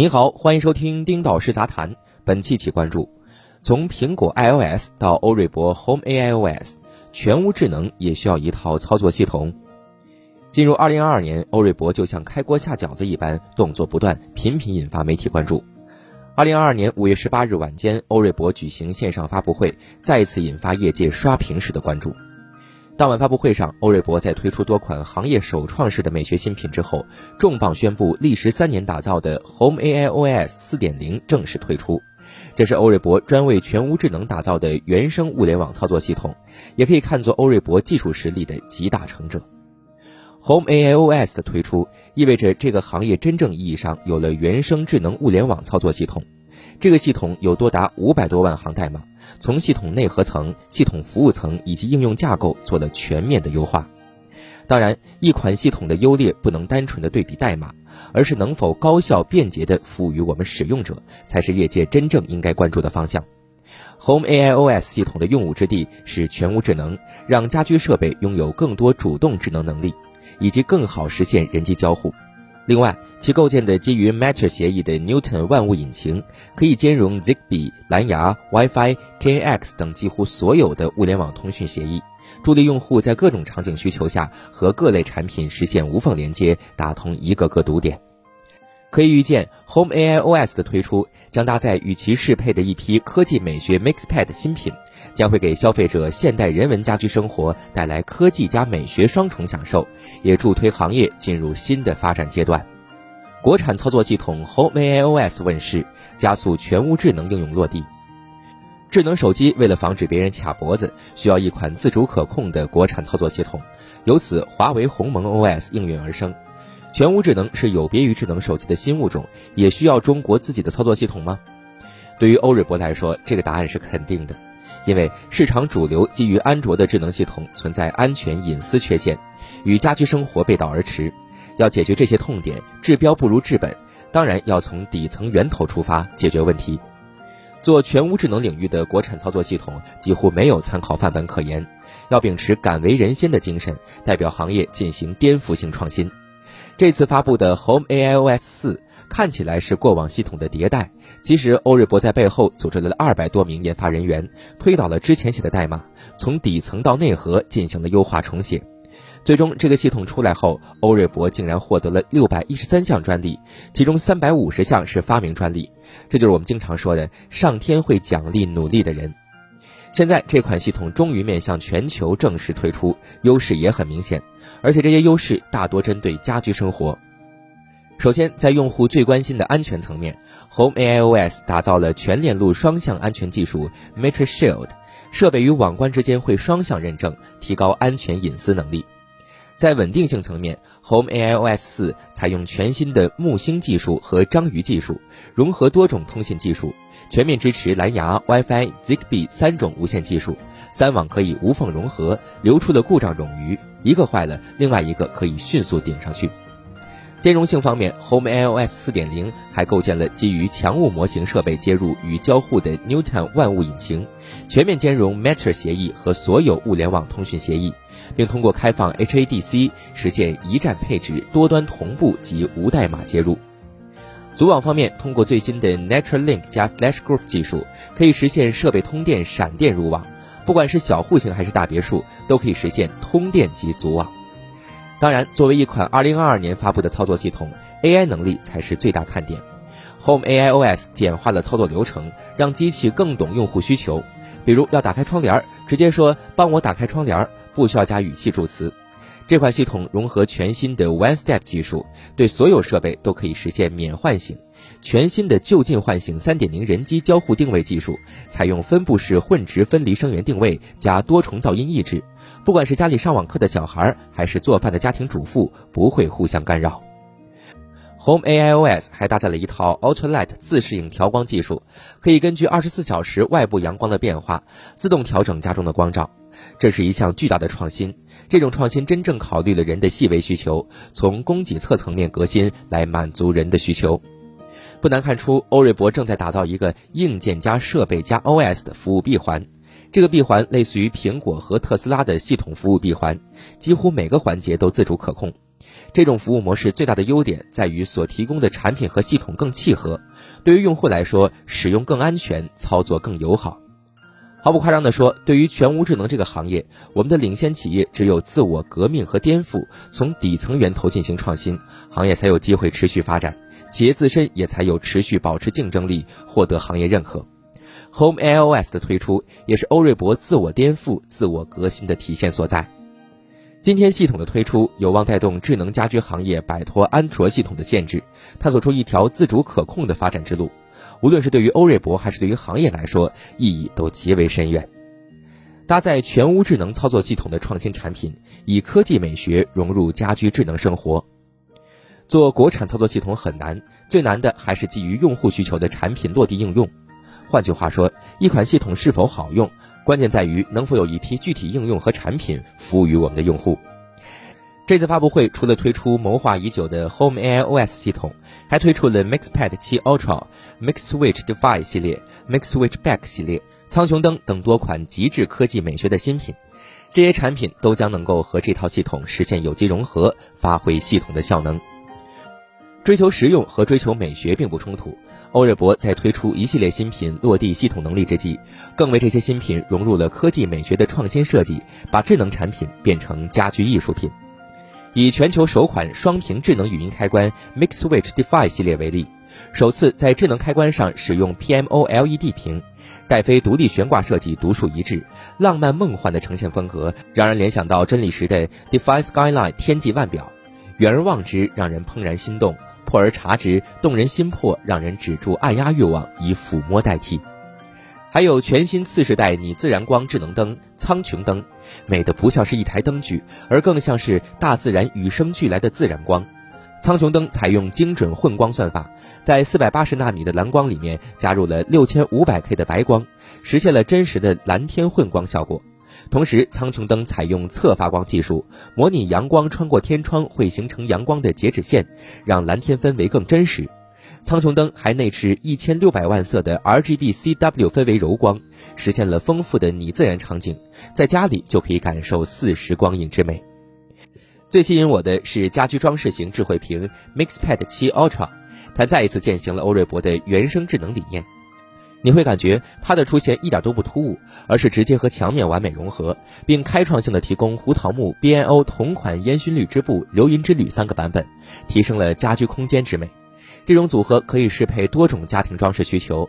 您好，欢迎收听丁导师杂谈。本期起关注：从苹果 iOS 到欧瑞博 Home AI OS，全屋智能也需要一套操作系统。进入2022年，欧瑞博就像开锅下饺子一般，动作不断，频频引发媒体关注。2022年5月18日晚间，欧瑞博举行线上发布会，再次引发业界刷屏式的关注。当晚发布会上，欧瑞博在推出多款行业首创式的美学新品之后，重磅宣布历时三年打造的 Home AI OS 4.0正式推出。这是欧瑞博专为全屋智能打造的原生物联网操作系统，也可以看作欧瑞博技术实力的集大成者。Home AI OS 的推出，意味着这个行业真正意义上有了原生智能物联网操作系统。这个系统有多达五百多万行代码，从系统内核层、系统服务层以及应用架构做了全面的优化。当然，一款系统的优劣不能单纯的对比代码，而是能否高效便捷的服务于我们使用者，才是业界真正应该关注的方向。Home AI OS 系统的用武之地是全屋智能，让家居设备拥有更多主动智能能力，以及更好实现人机交互。另外，其构建的基于 Matter 协议的 Newton 万物引擎，可以兼容 Zigbee、蓝牙、WiFi、KNX 等几乎所有的物联网通讯协议，助力用户在各种场景需求下和各类产品实现无缝连接，打通一个个堵点。可以预见，Home AI OS 的推出将搭载与其适配的一批科技美学 MixPad 新品，将会给消费者现代人文家居生活带来科技加美学双重享受，也助推行业进入新的发展阶段。国产操作系统 Home AI OS 问世，加速全屋智能应用落地。智能手机为了防止别人卡脖子，需要一款自主可控的国产操作系统，由此华为鸿蒙 OS 应运而生。全屋智能是有别于智能手机的新物种，也需要中国自己的操作系统吗？对于欧瑞博来说，这个答案是肯定的，因为市场主流基于安卓的智能系统存在安全隐私缺陷，与家居生活背道而驰。要解决这些痛点，治标不如治本，当然要从底层源头出发解决问题。做全屋智能领域的国产操作系统几乎没有参考范本可言，要秉持敢为人先的精神，代表行业进行颠覆性创新。这次发布的 Home AI OS 四看起来是过往系统的迭代，其实欧瑞博在背后组织了二百多名研发人员，推倒了之前写的代码，从底层到内核进行了优化重写。最终，这个系统出来后，欧瑞博竟然获得了六百一十三项专利，其中三百五十项是发明专利。这就是我们经常说的“上天会奖励努力的人”。现在这款系统终于面向全球正式推出，优势也很明显，而且这些优势大多针对家居生活。首先，在用户最关心的安全层面，Home AI OS 打造了全链路双向安全技术 Matrix Shield，设备与网关之间会双向认证，提高安全隐私能力。在稳定性层面，Home AI OS 四采用全新的木星技术和章鱼技术，融合多种通信技术，全面支持蓝牙、WiFi、Zigbee 三种无线技术，三网可以无缝融合，流出的故障冗余，一个坏了，另外一个可以迅速顶上去。兼容性方面，Home iOS 4.0还构建了基于强物模型设备接入与交互的 Newton 万物引擎，全面兼容 Matter 协议和所有物联网通讯协议，并通过开放 HADC 实现一站配置、多端同步及无代码接入。组网方面，通过最新的 Natural Link 加 Flash Group 技术，可以实现设备通电闪电入网，不管是小户型还是大别墅，都可以实现通电及组网。当然，作为一款2022年发布的操作系统，AI 能力才是最大看点。Home AI OS 简化了操作流程，让机器更懂用户需求。比如要打开窗帘，直接说“帮我打开窗帘”，不需要加语气助词。这款系统融合全新的 One Step 技术，对所有设备都可以实现免唤醒。全新的就近唤醒3.0人机交互定位技术，采用分布式混值分离声源定位加多重噪音抑制，不管是家里上网课的小孩，还是做饭的家庭主妇，不会互相干扰。Home AI OS 还搭载了一套 Ultra Light 自适应调光技术，可以根据24小时外部阳光的变化，自动调整家中的光照。这是一项巨大的创新，这种创新真正考虑了人的细微需求，从供给侧层面革新来满足人的需求。不难看出，欧瑞博正在打造一个硬件加设备加 OS 的服务闭环。这个闭环类似于苹果和特斯拉的系统服务闭环，几乎每个环节都自主可控。这种服务模式最大的优点在于所提供的产品和系统更契合，对于用户来说，使用更安全，操作更友好。毫不夸张地说，对于全屋智能这个行业，我们的领先企业只有自我革命和颠覆，从底层源头进行创新，行业才有机会持续发展，企业自身也才有持续保持竞争力，获得行业认可。Home iOS 的推出，也是欧瑞博自我颠覆、自我革新的体现所在。今天系统的推出，有望带动智能家居行业摆脱安卓系统的限制，探索出一条自主可控的发展之路。无论是对于欧瑞博还是对于行业来说，意义都极为深远。搭载全屋智能操作系统的创新产品，以科技美学融入家居智能生活。做国产操作系统很难，最难的还是基于用户需求的产品落地应用。换句话说，一款系统是否好用，关键在于能否有一批具体应用和产品服务于我们的用户。这次发布会除了推出谋划已久的 Home AI OS 系统，还推出了 MixPad 7 Ultra、MixSwitch Device 系列、MixSwitch Back 系列、苍穹灯等多款极致科技美学的新品。这些产品都将能够和这套系统实现有机融合，发挥系统的效能。追求实用和追求美学并不冲突。欧瑞博在推出一系列新品落地系统能力之际，更为这些新品融入了科技美学的创新设计，把智能产品变成家居艺术品。以全球首款双屏智能语音开关 MixSwitch Defi 系列为例，首次在智能开关上使用 PMO LED 屏，戴飞独立悬挂设计独树一帜，浪漫梦幻的呈现风格让人联想到真理时的 Defi Skyline 天际腕表，远而望之让人怦然心动，破而察之动人心魄，让人止住按压欲望，以抚摸代替。还有全新次世代拟自然光智能灯苍穹灯，美的不像是一台灯具，而更像是大自然与生俱来的自然光。苍穹灯采用精准混光算法，在四百八十纳米的蓝光里面加入了六千五百 K 的白光，实现了真实的蓝天混光效果。同时，苍穹灯采用侧发光技术，模拟阳光穿过天窗会形成阳光的截止线，让蓝天氛围更真实。苍穹灯还内置一千六百万色的 RGB CW 氛围柔光，实现了丰富的拟自然场景，在家里就可以感受四时光影之美。最吸引我的是家居装饰型智慧屏 MixPad 7 Ultra，它再一次践行了欧瑞博的原生智能理念。你会感觉它的出现一点都不突兀，而是直接和墙面完美融合，并开创性的提供胡桃木、BNO 同款烟熏绿织布、流银之旅三个版本，提升了家居空间之美。这种组合可以适配多种家庭装饰需求，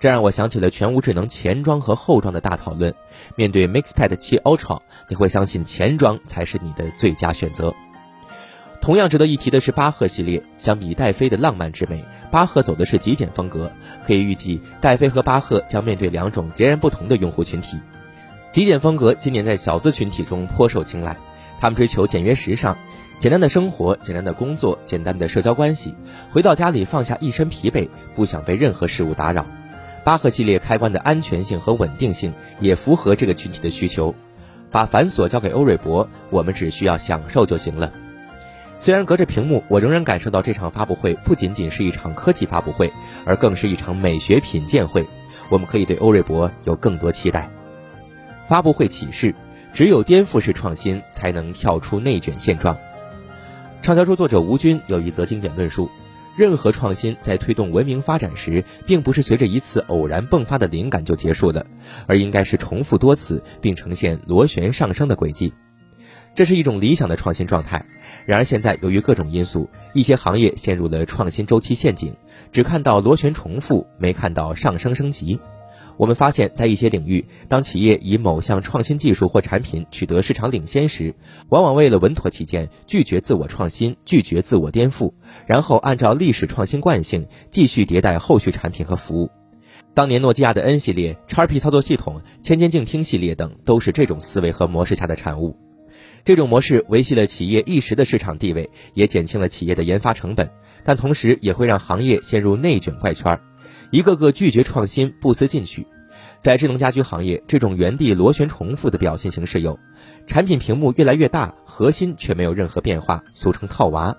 这让我想起了全屋智能前装和后装的大讨论。面对 MixPad 7 Ultra，你会相信前装才是你的最佳选择。同样值得一提的是巴赫系列，相比戴妃的浪漫之美，巴赫走的是极简风格。可以预计，戴妃和巴赫将面对两种截然不同的用户群体。极简风格今年在小资群体中颇受青睐。他们追求简约时尚，简单的生活，简单的工作，简单的社交关系。回到家里放下一身疲惫，不想被任何事物打扰。巴赫系列开关的安全性和稳定性也符合这个群体的需求。把繁琐交给欧瑞博，我们只需要享受就行了。虽然隔着屏幕，我仍然感受到这场发布会不仅仅是一场科技发布会，而更是一场美学品鉴会。我们可以对欧瑞博有更多期待。发布会启示。只有颠覆式创新，才能跳出内卷现状。畅销书作者吴军有一则经典论述：任何创新在推动文明发展时，并不是随着一次偶然迸发的灵感就结束的，而应该是重复多次并呈现螺旋上升的轨迹。这是一种理想的创新状态。然而现在由于各种因素，一些行业陷入了创新周期陷阱，只看到螺旋重复，没看到上升升级。我们发现，在一些领域，当企业以某项创新技术或产品取得市场领先时，往往为了稳妥起见，拒绝自我创新，拒绝自我颠覆，然后按照历史创新惯性继续迭代后续产品和服务。当年诺基亚的 N 系列、叉 P 操作系统、千千静听系列等，都是这种思维和模式下的产物。这种模式维系了企业一时的市场地位，也减轻了企业的研发成本，但同时也会让行业陷入内卷怪圈。一个个拒绝创新、不思进取，在智能家居行业，这种原地螺旋重复的表现形式有：产品屏幕越来越大，核心却没有任何变化，俗称套娃；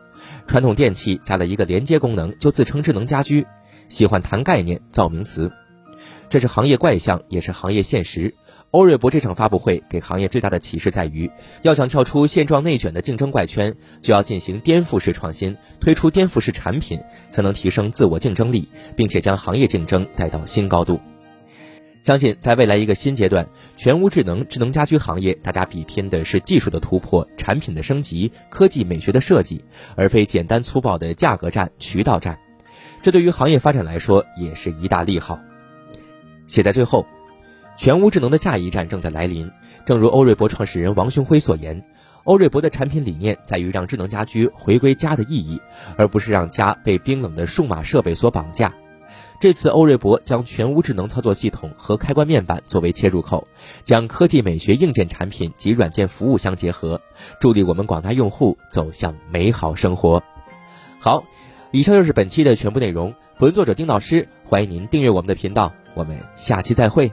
传统电器加了一个连接功能就自称智能家居，喜欢谈概念、造名词。这是行业怪象，也是行业现实。欧瑞博这场发布会给行业最大的启示在于，要想跳出现状内卷的竞争怪圈，就要进行颠覆式创新，推出颠覆式产品，才能提升自我竞争力，并且将行业竞争带到新高度。相信在未来一个新阶段，全屋智能智能家居行业，大家比拼的是技术的突破、产品的升级、科技美学的设计，而非简单粗暴的价格战、渠道战。这对于行业发展来说，也是一大利好。写在最后。全屋智能的下一站正在来临。正如欧瑞博创始人王雄辉所言，欧瑞博的产品理念在于让智能家居回归家的意义，而不是让家被冰冷的数码设备所绑架。这次欧瑞博将全屋智能操作系统和开关面板作为切入口，将科技美学硬件产品及软件服务相结合，助力我们广大用户走向美好生活。好，以上就是本期的全部内容。本文作者丁老师，欢迎您订阅我们的频道，我们下期再会。